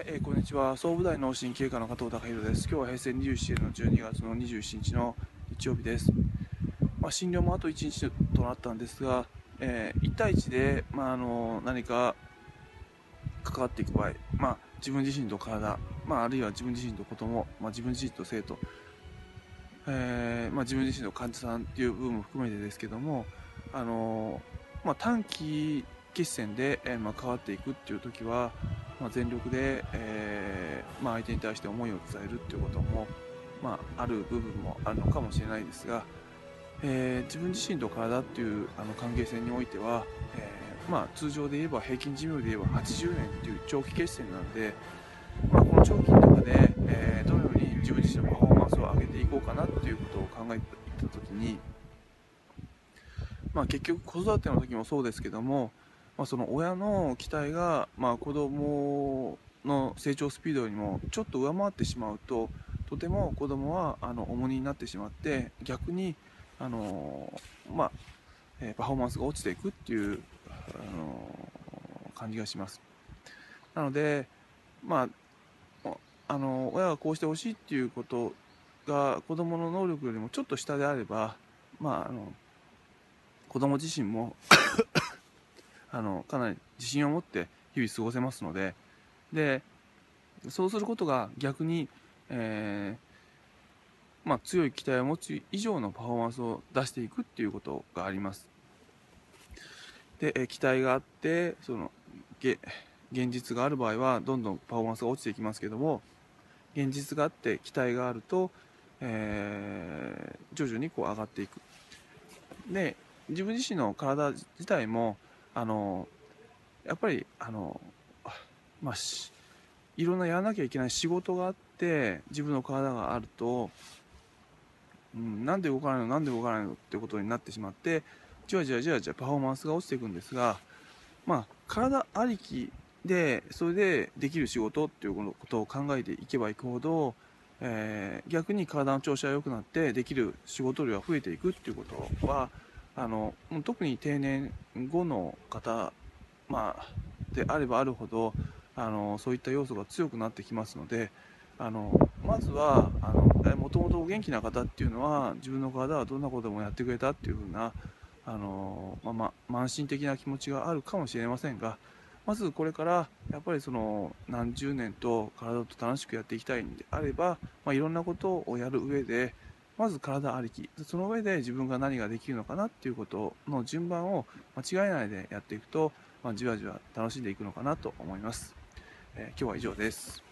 はい、えー、こんにちは。総武大脳神経科の加藤孝弘です。今日は平成27年の12月の27日の日曜日です。まあ、診療もあと1日となったんですが、えー、1対1で、まあ、あの何か関わっていく場合、まあ、自分自身と体、まあ、あるいは自分自身と子供、まあ、自分自身と生徒、えー、まあ、自分自身の患者さんっていう部分も含めてですけども、あのまあ、短期決戦で、えーまあ、変わっていくっていう時は、まあ、全力で、えーまあ、相手に対して思いを伝えるっていうことも、まあ、ある部分もあるのかもしれないですが、えー、自分自身と体っていうあの関係性においては、えーまあ、通常で言えば平均寿命で言えば80年っていう長期決戦なので、まあ、この長期の中で、えー、どのように自分自身のパフォーマンスを上げていこうかなっていうことを考えていった時に、まあ、結局子育ての時もそうですけどもまあ、その親の期待が、まあ、子供の成長スピードよりもちょっと上回ってしまうととても子供はあの重荷になってしまって逆にあの、まあえパフォーマンスが落ちていくっていうあの感じがします。なので、まあ、あの親がこうしてほしいっていうことが子供の能力よりもちょっと下であれば、まあ、あの子供自身もあのかなり自信を持って日々過ごせますのででそうすることが逆に、えー、まあ、強い期待を持つ以上のパフォーマンスを出していくっていうことがあります。で、期待があってその現実がある場合はどんどんパフォーマンスが落ちていきますけども現実があって期待があると、えー、徐々にこう上がっていく。で自分自身の体自体もあのやっぱりあのまあいろんなやらなきゃいけない仕事があって自分の体があると、うん、なんで動かないのなんで動かないのってことになってしまってじわじわじわじわパフォーマンスが落ちていくんですがまあ体ありきでそれでできる仕事っていうことを考えていけばいくほど、えー、逆に体の調子が良くなってできる仕事量が増えていくっていうことはあの特に定年後の方、まあ、であればあるほどあのそういった要素が強くなってきますのであのまずはもともとお元気な方っていうのは自分の体はどんなことでもやってくれたっていうふうなあの、まあま慢心的な気持ちがあるかもしれませんがまずこれからやっぱりその何十年と体と楽しくやっていきたいんであれば、まあ、いろんなことをやる上でまず体ありき。その上で自分が何ができるのかなっていうことの順番を間違えないでやっていくと、まあ、じわじわ楽しんでいくのかなと思います、えー、今日は以上です。